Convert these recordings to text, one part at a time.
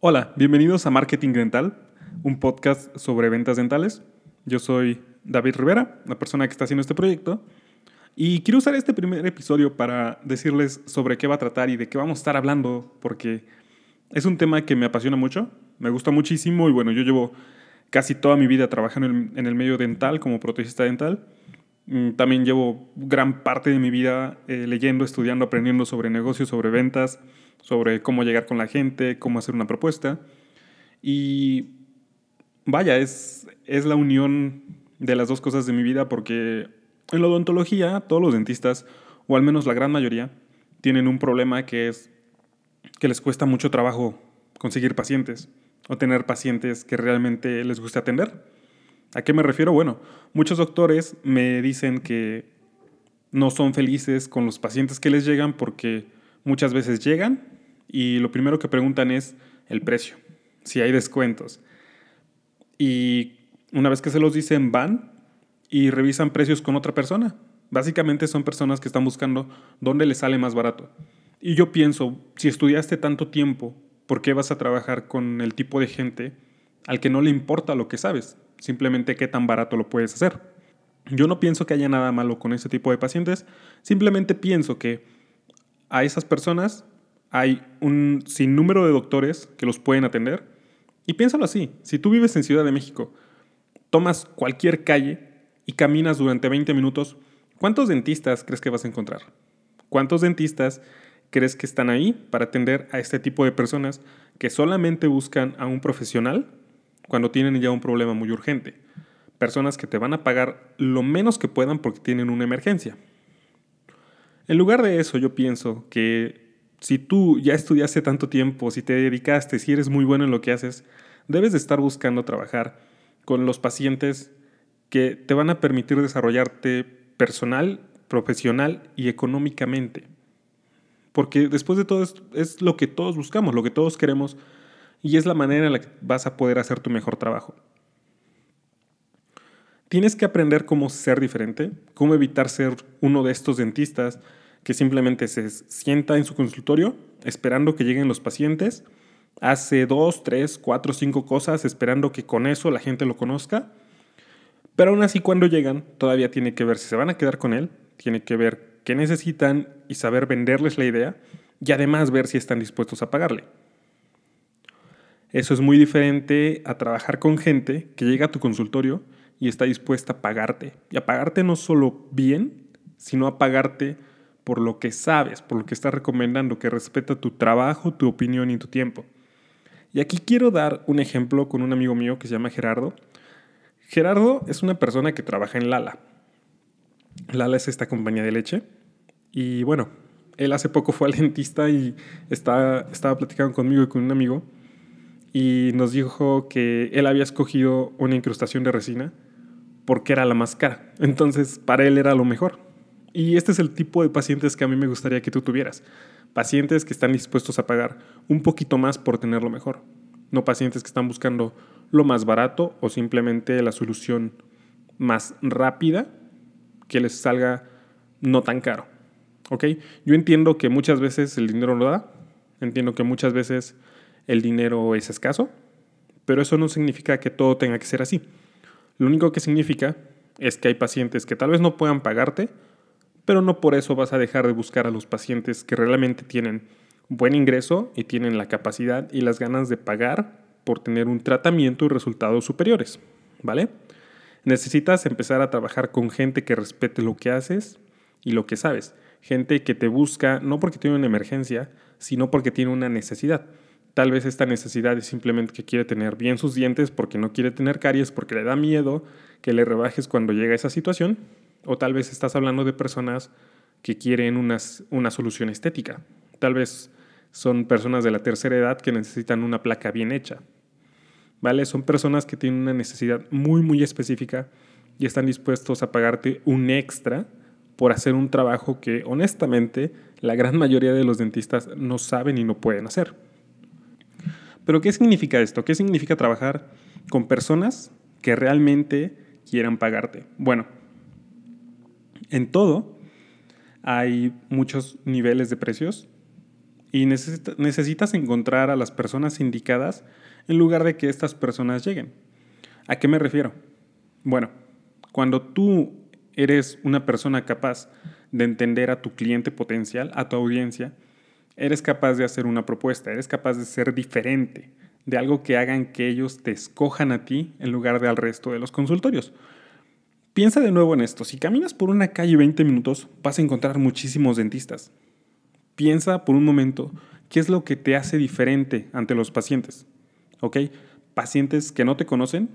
Hola, bienvenidos a Marketing Dental, un podcast sobre ventas dentales. Yo soy David Rivera, la persona que está haciendo este proyecto, y quiero usar este primer episodio para decirles sobre qué va a tratar y de qué vamos a estar hablando, porque es un tema que me apasiona mucho, me gusta muchísimo y bueno, yo llevo casi toda mi vida trabajando en el medio dental como protesista dental. Mm, también llevo gran parte de mi vida eh, leyendo, estudiando, aprendiendo sobre negocios, sobre ventas, sobre cómo llegar con la gente, cómo hacer una propuesta. Y vaya, es, es la unión de las dos cosas de mi vida porque en la odontología todos los dentistas, o al menos la gran mayoría, tienen un problema que es que les cuesta mucho trabajo conseguir pacientes o tener pacientes que realmente les guste atender. ¿A qué me refiero? Bueno, muchos doctores me dicen que no son felices con los pacientes que les llegan porque muchas veces llegan y lo primero que preguntan es el precio, si hay descuentos. Y una vez que se los dicen, van y revisan precios con otra persona. Básicamente son personas que están buscando dónde les sale más barato. Y yo pienso, si estudiaste tanto tiempo, ¿por qué vas a trabajar con el tipo de gente al que no le importa lo que sabes? Simplemente qué tan barato lo puedes hacer. Yo no pienso que haya nada malo con ese tipo de pacientes, simplemente pienso que a esas personas hay un sinnúmero de doctores que los pueden atender. Y piénsalo así, si tú vives en Ciudad de México, tomas cualquier calle y caminas durante 20 minutos, ¿cuántos dentistas crees que vas a encontrar? ¿Cuántos dentistas crees que están ahí para atender a este tipo de personas que solamente buscan a un profesional cuando tienen ya un problema muy urgente? Personas que te van a pagar lo menos que puedan porque tienen una emergencia. En lugar de eso, yo pienso que si tú ya estudiaste tanto tiempo, si te dedicaste, si eres muy bueno en lo que haces, debes de estar buscando trabajar con los pacientes que te van a permitir desarrollarte personal, profesional y económicamente. Porque después de todo es, es lo que todos buscamos, lo que todos queremos y es la manera en la que vas a poder hacer tu mejor trabajo. Tienes que aprender cómo ser diferente, cómo evitar ser uno de estos dentistas que simplemente se sienta en su consultorio esperando que lleguen los pacientes, hace dos, tres, cuatro, cinco cosas esperando que con eso la gente lo conozca, pero aún así cuando llegan todavía tiene que ver si se van a quedar con él, tiene que ver qué necesitan y saber venderles la idea y además ver si están dispuestos a pagarle. Eso es muy diferente a trabajar con gente que llega a tu consultorio y está dispuesta a pagarte. Y a pagarte no solo bien, sino a pagarte por lo que sabes, por lo que estás recomendando, que respeta tu trabajo, tu opinión y tu tiempo. Y aquí quiero dar un ejemplo con un amigo mío que se llama Gerardo. Gerardo es una persona que trabaja en Lala. Lala es esta compañía de leche. Y bueno, él hace poco fue al dentista y estaba, estaba platicando conmigo y con un amigo. Y nos dijo que él había escogido una incrustación de resina porque era la más cara. Entonces, para él era lo mejor. Y este es el tipo de pacientes que a mí me gustaría que tú tuvieras. Pacientes que están dispuestos a pagar un poquito más por tenerlo mejor. No pacientes que están buscando lo más barato o simplemente la solución más rápida que les salga no tan caro. ¿Ok? Yo entiendo que muchas veces el dinero no da. Entiendo que muchas veces el dinero es escaso. Pero eso no significa que todo tenga que ser así. Lo único que significa es que hay pacientes que tal vez no puedan pagarte, pero no por eso vas a dejar de buscar a los pacientes que realmente tienen buen ingreso y tienen la capacidad y las ganas de pagar por tener un tratamiento y resultados superiores, ¿vale? Necesitas empezar a trabajar con gente que respete lo que haces y lo que sabes. Gente que te busca no porque tiene una emergencia, sino porque tiene una necesidad. Tal vez esta necesidad es simplemente que quiere tener bien sus dientes porque no quiere tener caries, porque le da miedo que le rebajes cuando llega esa situación o tal vez estás hablando de personas que quieren una solución estética. Tal vez son personas de la tercera edad que necesitan una placa bien hecha. ¿Vale? Son personas que tienen una necesidad muy, muy específica y están dispuestos a pagarte un extra por hacer un trabajo que honestamente la gran mayoría de los dentistas no saben y no pueden hacer. Pero ¿qué significa esto? ¿Qué significa trabajar con personas que realmente quieran pagarte? Bueno, en todo hay muchos niveles de precios. y necesitas encontrar a las personas indicadas en lugar de que estas personas lleguen. ¿A qué me refiero? Bueno, cuando tú eres una persona capaz de entender a tu cliente potencial, a tu audiencia, eres capaz de hacer una propuesta, eres capaz de ser diferente, de algo que hagan que ellos te escojan a ti en lugar de al resto de los consultorios. Piensa de nuevo en esto, si caminas por una calle 20 minutos vas a encontrar muchísimos dentistas. Piensa por un momento qué es lo que te hace diferente ante los pacientes. ¿Ok? Pacientes que no te conocen,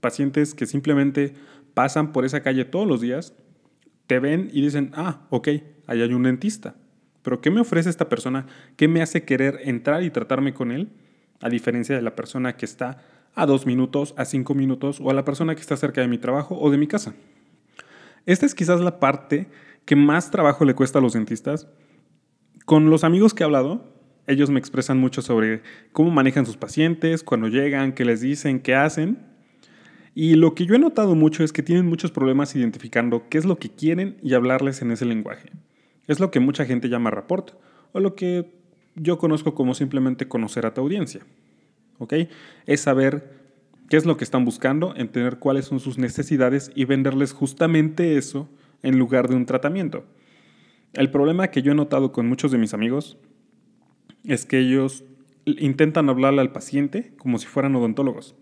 pacientes que simplemente pasan por esa calle todos los días, te ven y dicen, ah, ok, ahí hay un dentista. Pero ¿qué me ofrece esta persona? ¿Qué me hace querer entrar y tratarme con él? A diferencia de la persona que está a dos minutos, a cinco minutos o a la persona que está cerca de mi trabajo o de mi casa. Esta es quizás la parte que más trabajo le cuesta a los dentistas. Con los amigos que he hablado, ellos me expresan mucho sobre cómo manejan sus pacientes, cuando llegan, qué les dicen, qué hacen. Y lo que yo he notado mucho es que tienen muchos problemas identificando qué es lo que quieren y hablarles en ese lenguaje. Es lo que mucha gente llama rapport o lo que yo conozco como simplemente conocer a tu audiencia. ¿Ok? Es saber qué es lo que están buscando, entender cuáles son sus necesidades y venderles justamente eso en lugar de un tratamiento. El problema que yo he notado con muchos de mis amigos es que ellos intentan hablarle al paciente como si fueran odontólogos.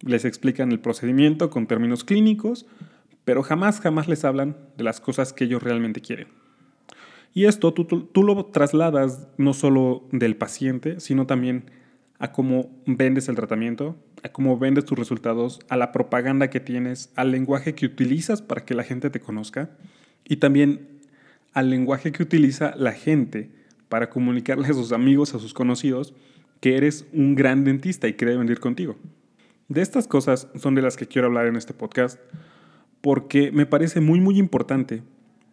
Les explican el procedimiento con términos clínicos, pero jamás, jamás les hablan de las cosas que ellos realmente quieren. Y esto tú, tú, lo trasladas no solo del paciente, sino también a cómo vendes el tratamiento, a cómo vendes tus resultados, a la propaganda que tienes, al lenguaje que utilizas para que la gente te conozca y también al lenguaje que utiliza la gente para comunicarle a sus amigos, a sus conocidos, que eres un gran dentista y quiere venir contigo. De estas cosas son de las que quiero hablar en este podcast porque me parece muy muy importante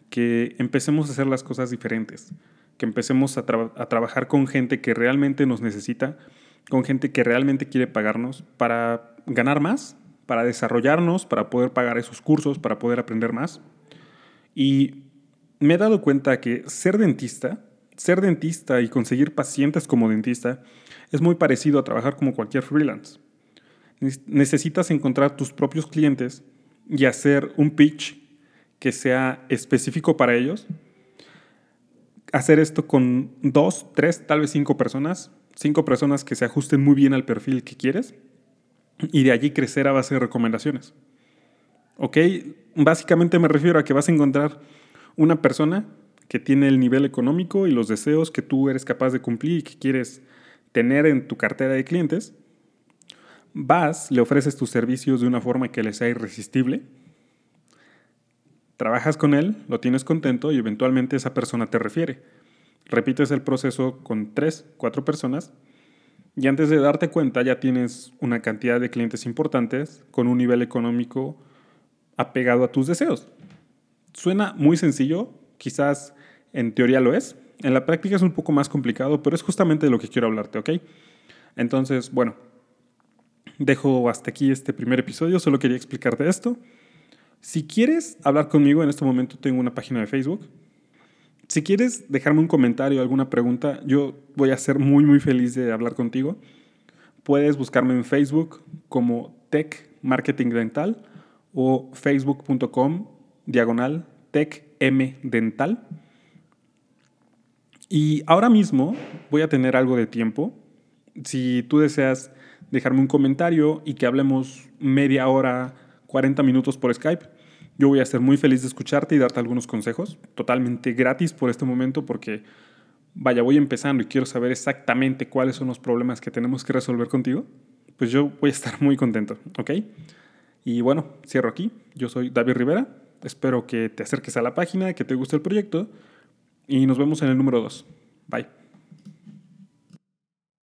que empecemos a hacer las cosas diferentes, que empecemos a, trabajar con gente que realmente nos necesita, con gente que realmente quiere pagarnos para ganar más, para desarrollarnos, para poder pagar esos cursos, para poder aprender más. Y me he dado cuenta que ser dentista, ser dentista y conseguir pacientes como dentista es muy parecido a trabajar como cualquier freelance necesitas encontrar tus propios clientes y hacer un pitch que sea específico para ellos. Hacer esto con dos, tres, tal vez cinco personas. Cinco personas que se ajusten muy bien al perfil que quieres. Y de allí crecer a base de recomendaciones. ¿Ok? Básicamente me refiero a que vas a encontrar una persona que tiene el nivel económico y los deseos que tú eres capaz de cumplir y que quieres tener en tu cartera de clientes Vas, le ofreces tus servicios de una forma que le sea irresistible, trabajas con él, lo tienes contento y eventualmente esa persona te refiere. Repites el proceso con tres, cuatro personas y antes de darte cuenta ya tienes una cantidad de clientes importantes con un nivel económico apegado a tus deseos. Suena muy sencillo, quizás en teoría lo es, en la práctica es un poco más complicado, pero es justamente de lo que quiero hablarte, ¿ok? Entonces, bueno, dejo hasta aquí este primer episodio, solo quería explicarte esto. Si quieres hablar conmigo, en este momento tengo una página de Facebook. Si quieres dejarme un comentario, alguna pregunta, yo voy a ser muy, muy feliz de hablar contigo. Puedes buscarme en Facebook como Tech Marketing Dental o facebook.com diagonal Dental. Y ahora mismo voy a tener algo de tiempo. Si tú deseas dejarme un comentario y que hablemos media hora, 40 minutos por Skype. Yo voy a ser muy feliz de escucharte y darte algunos consejos, totalmente gratis por este momento porque, vaya, voy empezando y quiero saber exactamente cuáles son los problemas que tenemos que resolver contigo. Pues yo voy a estar muy contento, ¿ok? Y bueno, cierro aquí. Yo soy David Rivera. Espero que te acerques a la página, que te guste el proyecto y nos vemos en el número 2. Bye.